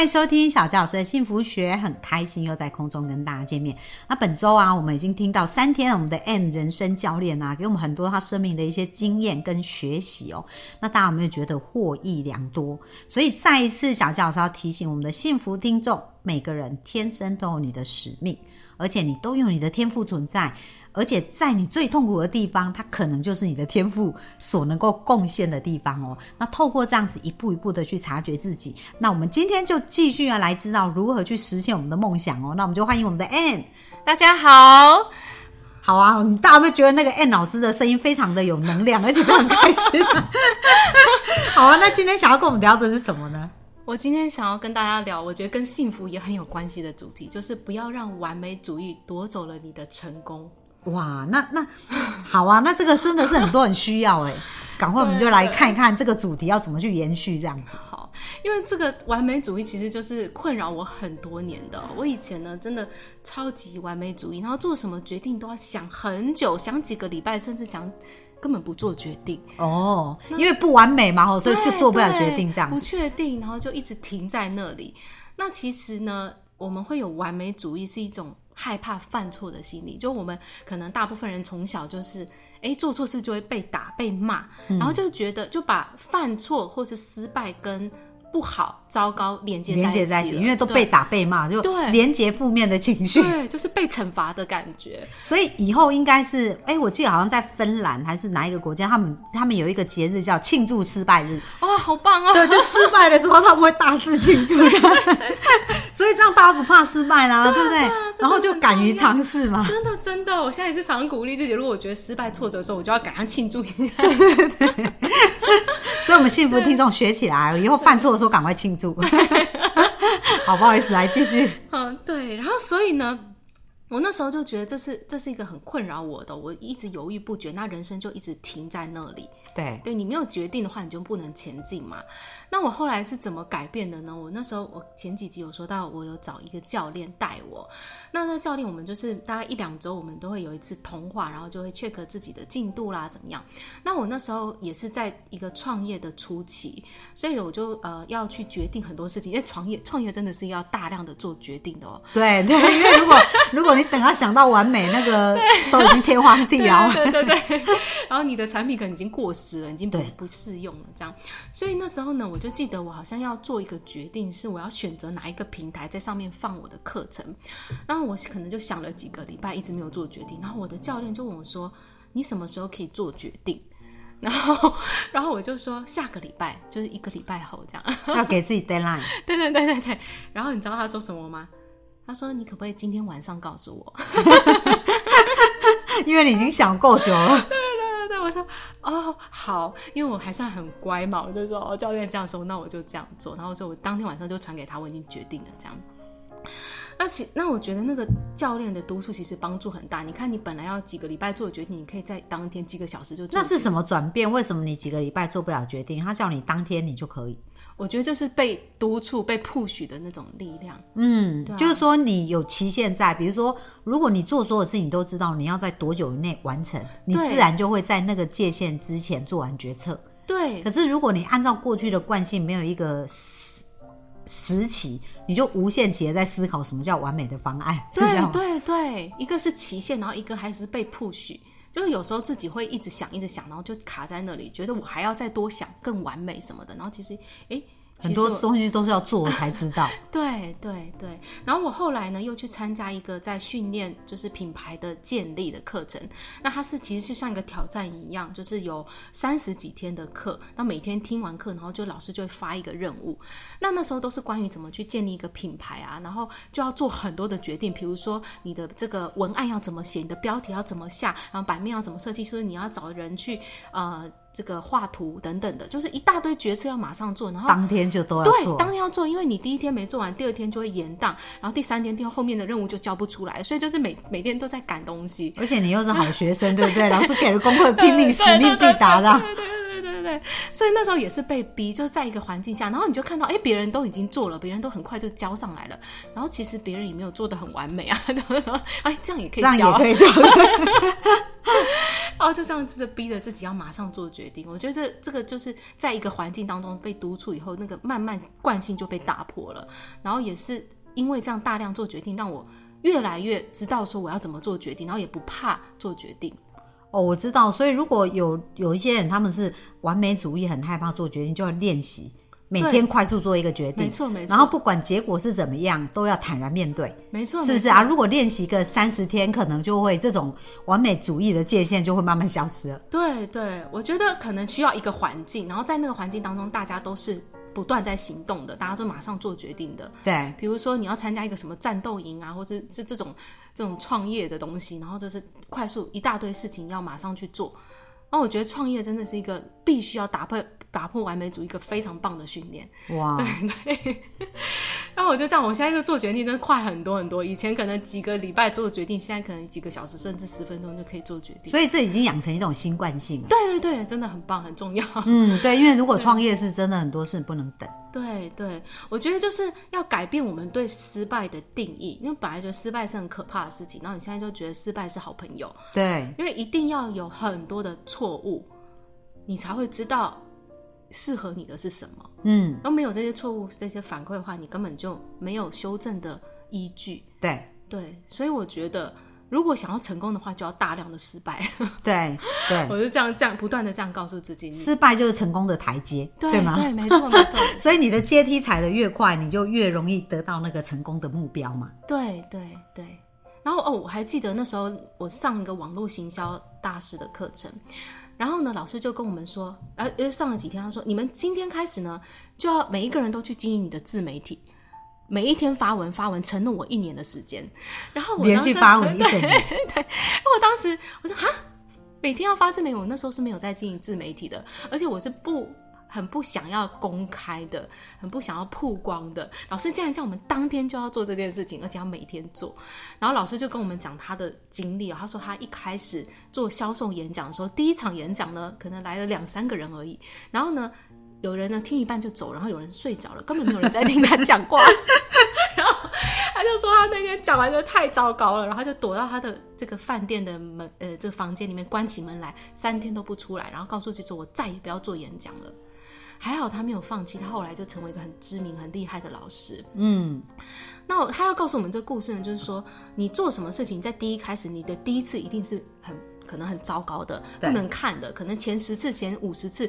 欢迎收听小教老师的幸福学，很开心又在空中跟大家见面。那本周啊，我们已经听到三天，我们的 N 人生教练啊，给我们很多他生命的一些经验跟学习哦。那大家有没有觉得获益良多？所以再一次，小教老师要提醒我们的幸福听众，每个人天生都有你的使命，而且你都有你的天赋存在。而且在你最痛苦的地方，它可能就是你的天赋所能够贡献的地方哦。那透过这样子一步一步的去察觉自己，那我们今天就继续要来知道如何去实现我们的梦想哦。那我们就欢迎我们的 Ann，大家好，好啊！大家有没有觉得那个 Ann 老师的声音非常的有能量，而且很开心？好啊！那今天想要跟我们聊的是什么呢？我今天想要跟大家聊，我觉得跟幸福也很有关系的主题，就是不要让完美主义夺走了你的成功。哇，那那好啊，那这个真的是很多人需要哎，赶快我们就来看一看这个主题要怎么去延续这样子。好，因为这个完美主义其实就是困扰我很多年的。我以前呢，真的超级完美主义，然后做什么决定都要想很久，想几个礼拜，甚至想根本不做决定。哦，因为不完美嘛，所以就做不了决定这样。不确定，然后就一直停在那里。那其实呢，我们会有完美主义是一种。害怕犯错的心理，就我们可能大部分人从小就是，哎，做错事就会被打、被骂，然后就觉得就把犯错或是失败跟。不好，糟糕，连接连接在一起，因为都被打被骂，就连接负面的情绪，对，就是被惩罚的感觉。所以以后应该是，哎，我记得好像在芬兰还是哪一个国家，他们他们有一个节日叫庆祝失败日。哦，好棒哦！对，就失败的时候他们会大肆庆祝，所 以这样大家不怕失败啦，对不对？然后就敢于尝试嘛。真的真的，我现在也是常鼓励自己，如果我觉得失败挫折的时候，我就要赶上庆祝一下。所以，我们幸福听众学起来，以后犯错的时候赶快庆祝。好，不好意思，来继续。嗯，对。然后，所以呢，我那时候就觉得这是这是一个很困扰我的，我一直犹豫不决，那人生就一直停在那里。对，对你没有决定的话，你就不能前进嘛。那我后来是怎么改变的呢？我那时候我前几集有说到，我有找一个教练带我。那那教练我们就是大概一两周，我们都会有一次通话，然后就会 check 自己的进度啦，怎么样？那我那时候也是在一个创业的初期，所以我就呃要去决定很多事情。因为创业创业真的是要大量的做决定的哦。对对，因为如果 如果你等他想到完美，那个都已经天荒地老。对对对。然后你的产品可能已经过时了，已经不不适用了，这样。所以那时候呢，我。就记得我好像要做一个决定，是我要选择哪一个平台在上面放我的课程。然后我可能就想了几个礼拜，一直没有做决定。然后我的教练就问我说：“你什么时候可以做决定？” 然后，然后我就说：“下个礼拜，就是一个礼拜后这样。”要给自己 deadline。对对对对对。然后你知道他说什么吗？他说：“你可不可以今天晚上告诉我？”因为你已经想够久了。我说哦好，因为我还算很乖嘛，我就说哦教练这样说，那我就这样做。然后说我当天晚上就传给他，我已经决定了这样。那其那我觉得那个教练的督促其实帮助很大。你看你本来要几个礼拜做决定，你可以在当天几个小时就。那是什么转变？为什么你几个礼拜做不了决定？他叫你当天你就可以？我觉得就是被督促、被 push 的那种力量。嗯，就是说你有期限在，比如说，如果你做所有事情都知道你要在多久以内完成，你自然就会在那个界限之前做完决策。对。可是如果你按照过去的惯性，没有一个时时期，你就无限期的在思考什么叫完美的方案。对对对，一个是期限，然后一个还是被 push。就是有时候自己会一直想，一直想，然后就卡在那里，觉得我还要再多想更完美什么的，然后其实，哎。很多东西都是要做才知道。对对对，然后我后来呢又去参加一个在训练就是品牌的建立的课程，那它是其实就像一个挑战一样，就是有三十几天的课，那每天听完课，然后就老师就会发一个任务，那那时候都是关于怎么去建立一个品牌啊，然后就要做很多的决定，比如说你的这个文案要怎么写，你的标题要怎么下，然后版面要怎么设计，所以你要找人去呃。这个画图等等的，就是一大堆决策要马上做，然后当天就都要做。对，当天要做，因为你第一天没做完，第二天就会延档，然后第三天、第后面的任务就交不出来，所以就是每每天都在赶东西。而且你又是好学生，对不对？老师给了功课，拼命 使命必达的。所以那时候也是被逼，就在一个环境下，然后你就看到，哎，别人都已经做了，别人都很快就交上来了，然后其实别人也没有做的很完美啊，就说，哎，这样也可以，这样也可以交。然 后就这样子逼着自己要马上做决定，我觉得这这个就是在一个环境当中被督促以后，那个慢慢惯性就被打破了。然后也是因为这样大量做决定，让我越来越知道说我要怎么做决定，然后也不怕做决定。哦，我知道。所以如果有有一些人他们是完美主义，很害怕做决定，就要练习。每天快速做一个决定，没错没错。然后不管结果是怎么样，都要坦然面对，没错，是不是啊？如果练习个三十天，可能就会这种完美主义的界限就会慢慢消失了。对对，我觉得可能需要一个环境，然后在那个环境当中，大家都是不断在行动的，大家都马上做决定的。对，比如说你要参加一个什么战斗营啊，或者是这种这种创业的东西，然后就是快速一大堆事情要马上去做。那我觉得创业真的是一个必须要打破。打破完美主义一个非常棒的训练，哇！对对，然后我就这样，我现在就做决定真的快很多很多。以前可能几个礼拜做决定，现在可能几个小时甚至十分钟就可以做决定。所以这已经养成一种新惯性了。对对对，真的很棒，很重要。嗯，对，因为如果创业是真的很多事不能等。对对，我觉得就是要改变我们对失败的定义，因为本来觉得失败是很可怕的事情，然后你现在就觉得失败是好朋友。对，因为一定要有很多的错误，你才会知道。适合你的是什么？嗯，然后没有这些错误、这些反馈的话，你根本就没有修正的依据。对对，所以我觉得，如果想要成功的话，就要大量的失败。对对，我就这样这样不断的这样告诉自己，失败就是成功的台阶，对吗？对，没错没错。所以你的阶梯踩得越快，你就越容易得到那个成功的目标嘛。对对对。然后哦，我还记得那时候我上一个网络行销大师的课程。然后呢，老师就跟我们说，呃，上了几天，他说，你们今天开始呢，就要每一个人都去经营你的自媒体，每一天发文发文，承诺我一年的时间。然后我连续发文 一整年，对。我当时我说哈，每天要发自媒体，我那时候是没有在经营自媒体的，而且我是不。很不想要公开的，很不想要曝光的。老师竟然叫我们当天就要做这件事情，而且要每天做。然后老师就跟我们讲他的经历啊，他说他一开始做销售演讲的时候，第一场演讲呢，可能来了两三个人而已。然后呢，有人呢听一半就走，然后有人睡着了，根本没有人在听他讲话。然后他就说他那天讲完就太糟糕了，然后就躲到他的这个饭店的门呃这个房间里面关起门来，三天都不出来，然后告诉自己说我再也不要做演讲了。还好他没有放弃，他后来就成为一个很知名、很厉害的老师。嗯，那他要告诉我们这个故事呢，就是说你做什么事情，在第一开始，你的第一次一定是很可能很糟糕的，不能看的，可能前十次、前五十次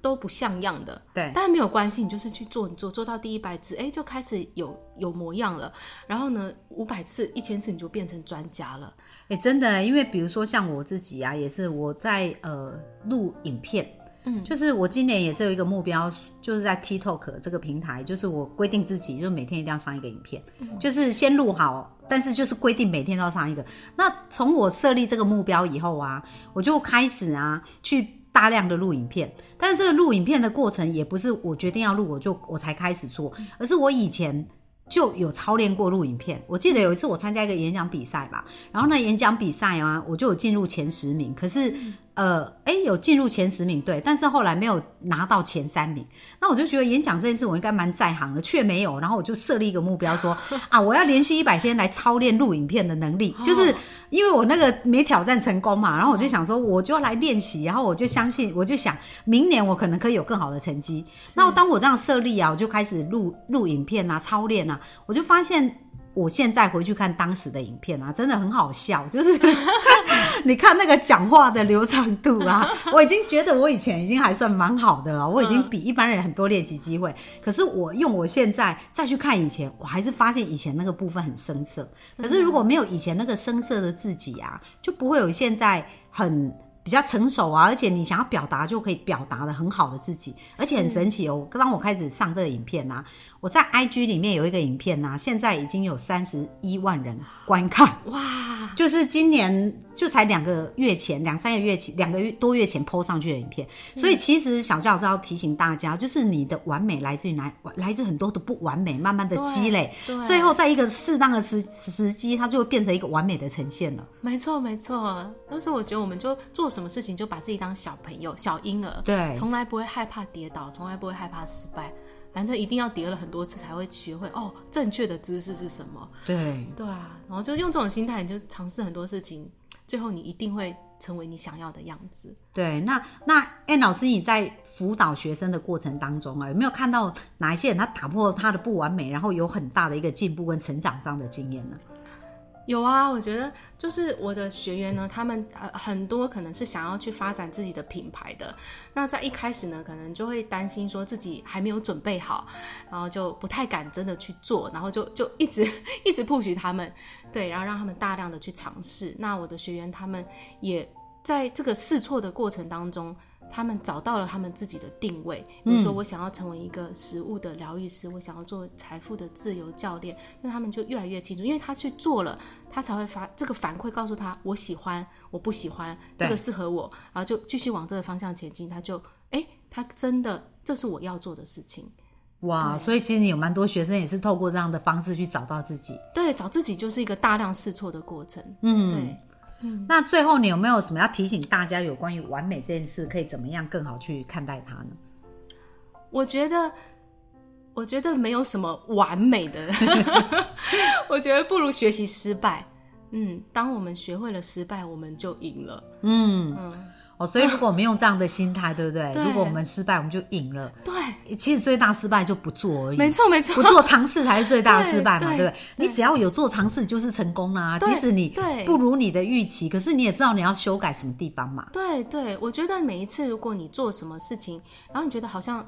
都不像样的。对，但是没有关系，你就是去做，你做做到第一百次，哎，就开始有有模样了。然后呢，五百次、一千次，你就变成专家了。哎，真的，因为比如说像我自己啊，也是我在呃录影片。嗯，就是我今年也是有一个目标，就是在 TikTok 这个平台，就是我规定自己，就是每天一定要上一个影片，就是先录好，但是就是规定每天都要上一个。那从我设立这个目标以后啊，我就开始啊去大量的录影片，但是这个录影片的过程也不是我决定要录我就我才开始做，而是我以前就有操练过录影片。我记得有一次我参加一个演讲比赛吧，然后呢演讲比赛啊，我就有进入前十名，可是。呃，哎，有进入前十名，对，但是后来没有拿到前三名。那我就觉得演讲这件事我应该蛮在行的，却没有。然后我就设立一个目标，说 啊，我要连续一百天来操练录影片的能力，就是因为我那个没挑战成功嘛。然后我就想说，我就要来练习，然后我就相信，我就想明年我可能可以有更好的成绩。那当我这样设立啊，我就开始录录影片啊，操练啊，我就发现。我现在回去看当时的影片啊，真的很好笑。就是 你看那个讲话的流畅度啊，我已经觉得我以前已经还算蛮好的了。我已经比一般人很多练习机会。可是我用我现在再去看以前，我还是发现以前那个部分很生涩。可是如果没有以前那个生涩的自己啊，就不会有现在很。比较成熟啊，而且你想要表达就可以表达的很好的自己，而且很神奇哦。当我开始上这个影片呐，我在 IG 里面有一个影片呐，现在已经有三十一万人观看哇！就是今年就才两个月前，两三个月前，两个月多月前 PO 上去的影片。所以其实小教老师要提醒大家，就是你的完美来自于哪？来自很多的不完美，慢慢的积累，对最后在一个适当的时时机，它就会变成一个完美的呈现了。没错没错。但是我觉得我们就做什么事情就把自己当小朋友、小婴儿，对从来不会害怕跌倒，从来不会害怕失败。反正一定要跌了很多次才会学会哦，正确的姿势是什么？对，对啊，然后就用这种心态，你就尝试很多事情，最后你一定会成为你想要的样子。对，那那哎老师，你在辅导学生的过程当中啊，有没有看到哪一些人他打破他的不完美，然后有很大的一个进步跟成长这样的经验呢？有啊，我觉得就是我的学员呢，他们呃很多可能是想要去发展自己的品牌的，那在一开始呢，可能就会担心说自己还没有准备好，然后就不太敢真的去做，然后就就一直 一直 push 他们，对，然后让他们大量的去尝试。那我的学员他们也在这个试错的过程当中。他们找到了他们自己的定位，比如说我想要成为一个食物的疗愈师，我想要做财富的自由教练，那他们就越来越清楚，因为他去做了，他才会发这个反馈告诉他我喜欢，我不喜欢，这个适合我，然后就继续往这个方向前进，他就哎，他真的这是我要做的事情，哇，所以其实你有蛮多学生也是透过这样的方式去找到自己。对，找自己就是一个大量试错的过程，嗯，对。那最后你有没有什么要提醒大家有关于完美这件事，可以怎么样更好去看待它呢？我觉得，我觉得没有什么完美的，我觉得不如学习失败。嗯，当我们学会了失败，我们就赢了。嗯嗯，哦，所以如果我们用这样的心态，对不对？对如果我们失败，我们就赢了。对，其实最大失败就不做而已。没错没错不，做尝试才是最大的失败嘛，对对不对？你只要有做尝试，就是成功啦、对即使你对不如你的预期，可是你也知道你要修改什么地方嘛。对对，我觉得每一次如果你做什么事情，然后你觉得好像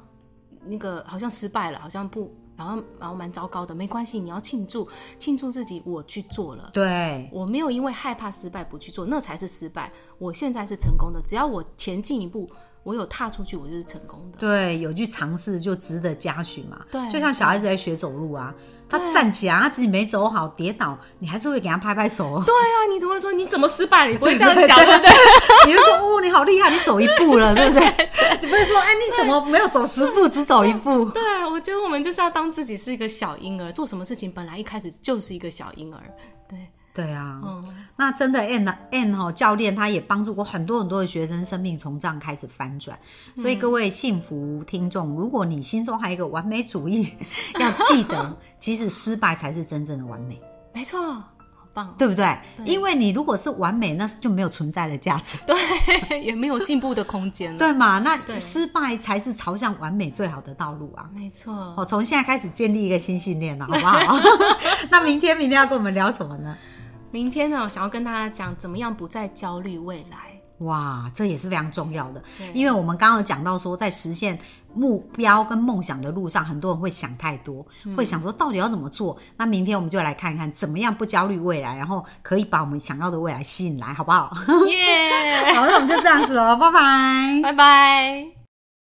那个好像失败了，好像不，然后然后蛮糟糕的，没关系，你要庆祝，庆祝自己我去做了。对，我没有因为害怕失败不去做，那才是失败。我现在是成功的，只要我前进一步，我有踏出去，我就是成功的。对，有去尝试就值得嘉许嘛。对就像小孩子在学走路啊，他站起来，他自己没走好，跌倒，你还是会给他拍拍手哦。对啊，你怎么会说你怎么失败了？你不会这样讲，对不对？你就说哦，你好厉害，你走一步了，对不对？你不会说哎，你怎么没有走十步，只走一步？对啊，我觉得我们就是要当自己是一个小婴儿，做什么事情本来一开始就是一个小婴儿。对，对啊，嗯，那真的 N N 哈教练他也帮助过很多很多的学生，生命从这样开始翻转。所以各位幸福听众，如果你心中还有一个完美主义，要记得，其实失败才是真正的完美，没错，好棒。对不对？因为你如果是完美，那就没有存在的价值，对，也没有进步的空间了。对嘛？那失败才是朝向完美最好的道路啊！没错。哦，从现在开始建立一个新信念了，好不好？那明天明天要跟我们聊什么呢？明天呢，我想要跟大家讲怎么样不再焦虑未来。哇，这也是非常重要的，因为我们刚刚有讲到说，在实现目标跟梦想的路上，很多人会想太多，会想说到底要怎么做。那明天我们就来看看，怎么样不焦虑未来，然后可以把我们想要的未来吸引来，好不好？耶、好，那我们就这样子哦，拜拜。拜拜。